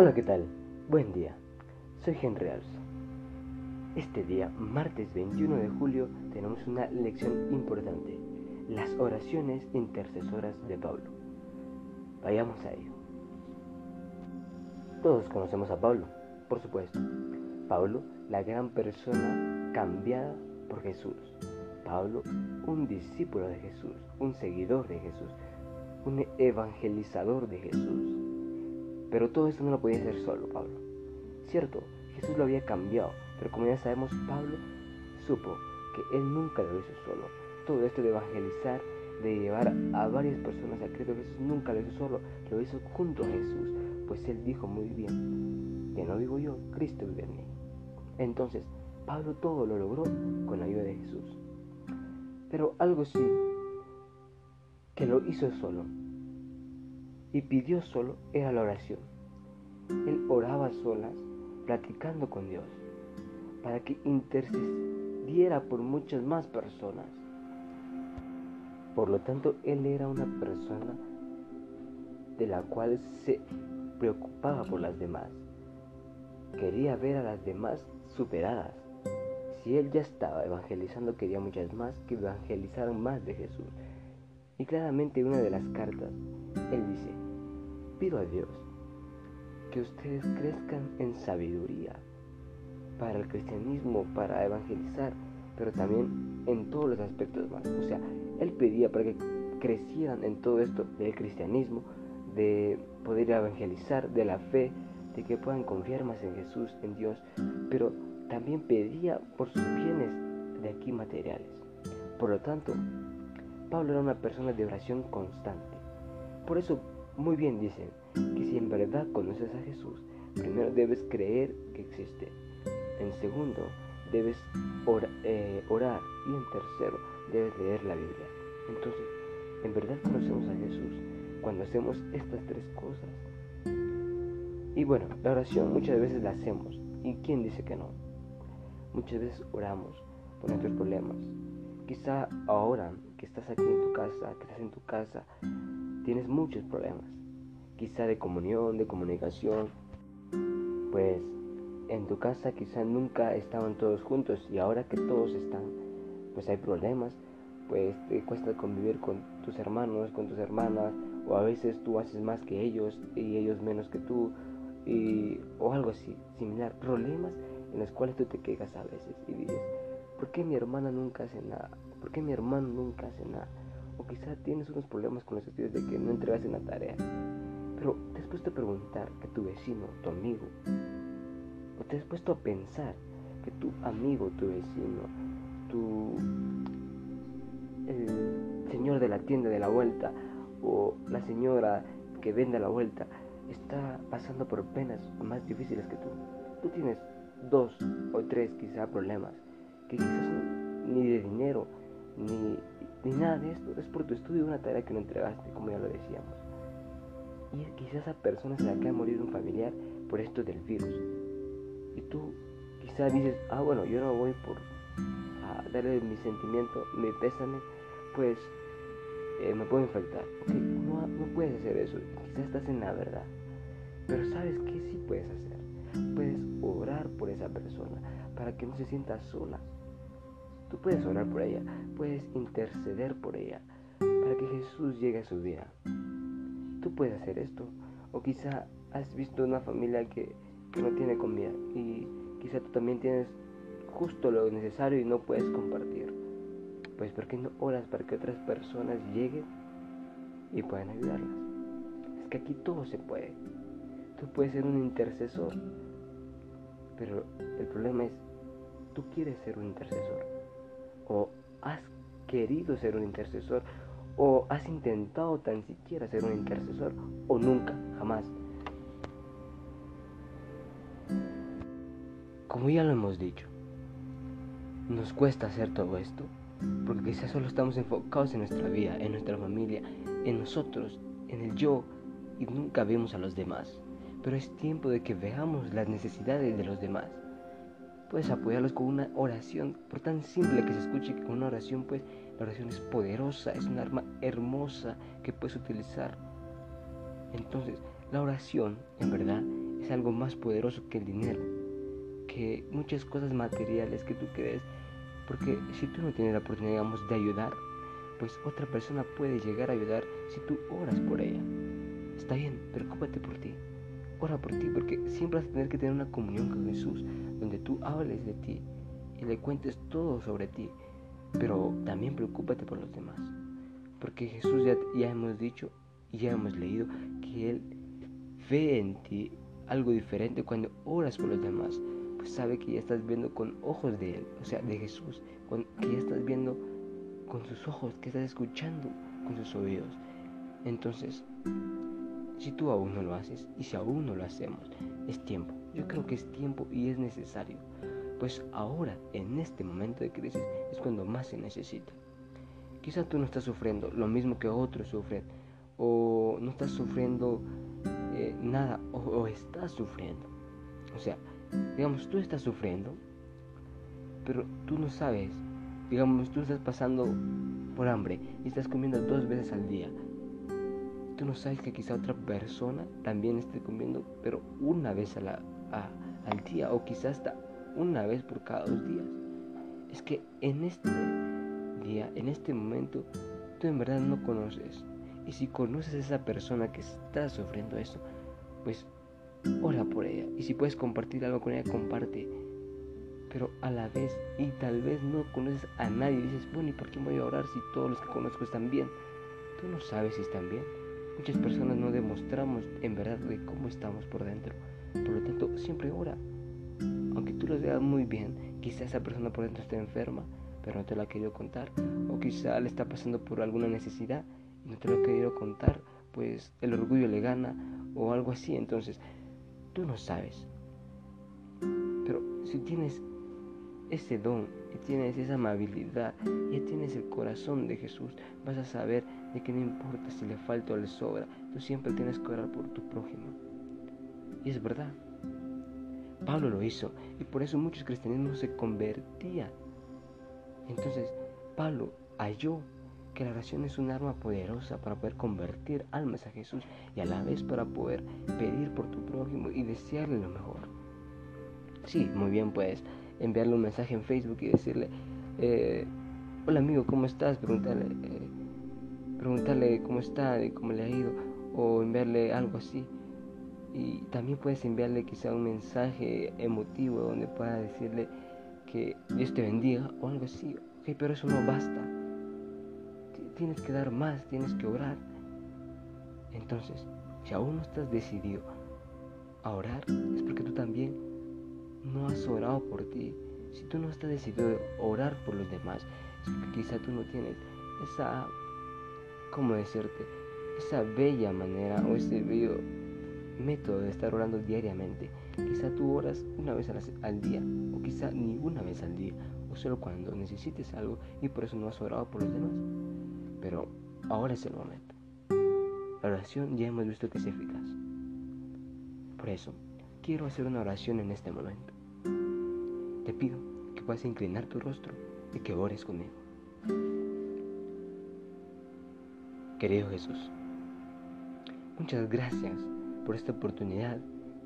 Hola, ¿qué tal? Buen día. Soy Henry Alzo. Este día, martes 21 de julio, tenemos una lección importante, las oraciones intercesoras de Pablo. Vayamos a ello. Todos conocemos a Pablo, por supuesto. Pablo, la gran persona cambiada por Jesús. Pablo, un discípulo de Jesús, un seguidor de Jesús, un evangelizador de Jesús. Pero todo esto no lo podía hacer solo Pablo. Cierto, Jesús lo había cambiado, pero como ya sabemos, Pablo supo que él nunca lo hizo solo. Todo esto de evangelizar, de llevar a varias personas a Cristo, Jesús nunca lo hizo solo, lo hizo junto a Jesús, pues él dijo muy bien, que no vivo yo, Cristo vive en mí. Entonces, Pablo todo lo logró con la ayuda de Jesús. Pero algo sí, que lo hizo solo y pidió solo era la oración. Él oraba solas, platicando con Dios, para que intercediera por muchas más personas. Por lo tanto, él era una persona de la cual se preocupaba por las demás. Quería ver a las demás superadas. Si él ya estaba evangelizando, quería muchas más que evangelizaran más de Jesús. Y claramente en una de las cartas, él dice, pido a Dios que ustedes crezcan en sabiduría para el cristianismo, para evangelizar, pero también en todos los aspectos más. O sea, él pedía para que crecieran en todo esto del cristianismo, de poder evangelizar, de la fe, de que puedan confiar más en Jesús, en Dios, pero también pedía por sus bienes de aquí materiales. Por lo tanto, Pablo era una persona de oración constante. Por eso, muy bien dicen que si en verdad conoces a Jesús, primero debes creer que existe. En segundo, debes eh, orar. Y en tercero, debes leer la Biblia. Entonces, ¿en verdad conocemos a Jesús cuando hacemos estas tres cosas? Y bueno, la oración muchas veces la hacemos. ¿Y quién dice que no? Muchas veces oramos por nuestros problemas. Quizá ahora que estás aquí en tu casa, que estás en tu casa, tienes muchos problemas. Quizá de comunión, de comunicación. Pues en tu casa quizá nunca estaban todos juntos y ahora que todos están, pues hay problemas. Pues te cuesta convivir con tus hermanos, con tus hermanas, o a veces tú haces más que ellos y ellos menos que tú, y, o algo así, similar. Problemas en los cuales tú te quejas a veces y dices, ¿por qué mi hermana nunca hace nada? ¿Por qué mi hermano nunca hace nada? O quizá tienes unos problemas con los estudios de que no entregas en la tarea. Pero te has puesto a preguntar que tu vecino, tu amigo, o te has puesto a pensar que tu amigo, tu vecino, tu el señor de la tienda de la vuelta o la señora que vende a la vuelta está pasando por penas más difíciles que tú. Tú tienes dos o tres quizá problemas que quizás ni de dinero ni, ni nada de esto, es por tu estudio una tarea que no entregaste, como ya lo decíamos. Y quizás a personas se acaba de morir un familiar por esto del virus. Y tú quizás dices, ah bueno, yo no voy por darle mi sentimiento, mi pésame, pues eh, me puedo infectar. no, no puedes hacer eso, quizás estás en la verdad. Pero sabes que sí puedes hacer. Puedes orar por esa persona para que no se sienta sola. Tú puedes orar por ella, puedes interceder por ella para que Jesús llegue a su vida. Tú puedes hacer esto. O quizá has visto una familia que, no tiene comida y quizá tú también tienes justo lo necesario y no puedes compartir. Pues ¿por qué no oras para que otras personas lleguen y puedan ayudarlas? Es que aquí todo se puede. Tú puedes ser un intercesor. Pero el problema es, tú quieres ser un intercesor o has querido ser un intercesor o has intentado tan siquiera ser un intercesor o nunca, jamás. Como ya lo hemos dicho, nos cuesta hacer todo esto porque quizás solo estamos enfocados en nuestra vida, en nuestra familia, en nosotros, en el yo y nunca vemos a los demás. Pero es tiempo de que veamos las necesidades de los demás puedes apoyarlos con una oración, por tan simple que se escuche que con una oración, pues la oración es poderosa, es un arma hermosa que puedes utilizar. Entonces, la oración, en verdad, es algo más poderoso que el dinero, que muchas cosas materiales que tú crees. Porque si tú no tienes la oportunidad, digamos, de ayudar, pues otra persona puede llegar a ayudar si tú oras por ella. Está bien, preocúpate por ti. Ora por ti, porque siempre vas a tener que tener una comunión con Jesús, donde tú hables de ti y le cuentes todo sobre ti. Pero también preocúpate por los demás. Porque Jesús ya, ya hemos dicho y ya hemos leído que Él ve en ti algo diferente cuando oras por los demás. Pues sabe que ya estás viendo con ojos de Él, o sea, de Jesús. Que ya estás viendo con sus ojos, que estás escuchando con sus oídos. Entonces, si tú aún no lo haces y si aún no lo hacemos, es tiempo. Yo creo que es tiempo y es necesario. Pues ahora, en este momento de crisis, es cuando más se necesita. Quizá tú no estás sufriendo lo mismo que otros sufren, o no estás sufriendo eh, nada, o, estás sufriendo. O sea, digamos, tú estás sufriendo, pero tú no sabes. Digamos, tú estás pasando por hambre y estás comiendo dos veces al día. Tú no sabes que quizá otra persona también esté comiendo, pero una vez a la, al día, o quizás hasta una vez por cada dos días. Es que en este día, en este momento, tú en verdad no conoces. Y si conoces a esa persona que está sufriendo eso, pues ora por ella. Y si puedes compartir algo con ella, comparte. Pero a la vez, y tal vez no conoces a nadie, dices, bueno, ¿y por qué voy a orar si todos los que conozco están bien? Tú no sabes si están bien. Muchas personas no demostramos en verdad de cómo estamos por dentro. Por lo tanto, siempre ora aunque tú lo veas muy bien, quizá esa persona por dentro esté enferma, pero no te lo ha querido contar, o quizá le está pasando por alguna necesidad y no te lo ha querido contar, pues el orgullo le gana o algo así, entonces tú no sabes. Pero si tienes ese don, y tienes esa amabilidad, y tienes el corazón de Jesús, vas a saber de que no importa si le falta o le sobra, tú siempre tienes que orar por tu prójimo. Y es verdad. Pablo lo hizo y por eso muchos cristianos no se convertían. Entonces, Pablo halló que la oración es un arma poderosa para poder convertir almas a Jesús y a la vez para poder pedir por tu prójimo y desearle lo mejor. Sí, muy bien, puedes enviarle un mensaje en Facebook y decirle, eh, hola amigo, ¿cómo estás? Preguntarle, eh, preguntarle cómo está, cómo le ha ido, o enviarle algo así. Y también puedes enviarle quizá un mensaje emotivo donde pueda decirle que Dios te bendiga o algo así. Ok, pero eso no basta. Tienes que dar más, tienes que orar. Entonces, si aún no estás decidido a orar, es porque tú también no has orado por ti. Si tú no estás decidido a orar por los demás, es quizá tú no tienes esa, ¿cómo decirte? Esa bella manera o ese bello método de estar orando diariamente. Quizá tú oras una vez al día, o quizá ni una vez al día, o solo cuando necesites algo y por eso no has orado por los demás. Pero ahora es el momento. La oración ya hemos visto que es eficaz. Por eso, quiero hacer una oración en este momento. Te pido que puedas inclinar tu rostro y que ores conmigo. Querido Jesús, muchas gracias por esta oportunidad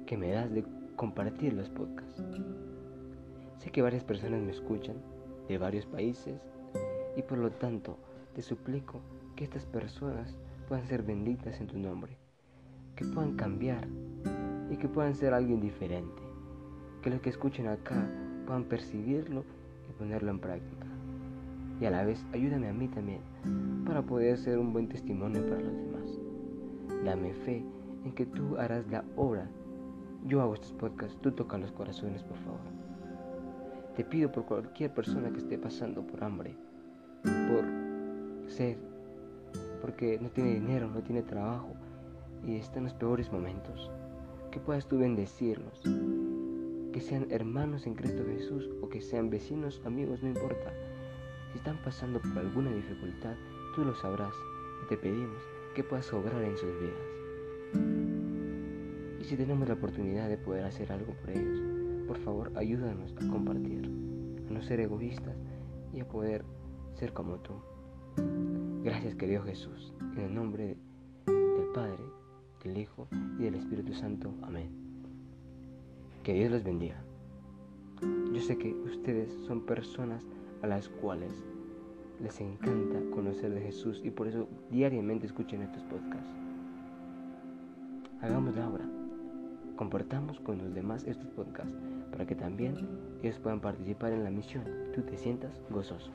que me das de compartir los podcasts. Sé que varias personas me escuchan de varios países y por lo tanto te suplico que estas personas puedan ser benditas en tu nombre, que puedan cambiar y que puedan ser alguien diferente, que los que escuchen acá puedan percibirlo y ponerlo en práctica. Y a la vez ayúdame a mí también para poder ser un buen testimonio para los demás. Dame fe en que tú harás la obra. Yo hago estos podcasts, tú toca los corazones, por favor. Te pido por cualquier persona que esté pasando por hambre, por sed, porque no tiene dinero, no tiene trabajo y está en los peores momentos, que puedas tú bendecirlos, que sean hermanos en Cristo Jesús o que sean vecinos, amigos, no importa. Si están pasando por alguna dificultad, tú lo sabrás y te pedimos que puedas obrar en sus vidas. Y si tenemos la oportunidad de poder hacer algo por ellos, por favor ayúdanos a compartir, a no ser egoístas y a poder ser como tú. Gracias querido Jesús, en el nombre del Padre, del Hijo y del Espíritu Santo. Amén. Que Dios los bendiga. Yo sé que ustedes son personas a las cuales les encanta conocer de Jesús y por eso diariamente escuchen estos podcasts. Hagamos la obra. Comportamos con los demás estos podcasts para que también ellos puedan participar en la misión tú te sientas gozoso.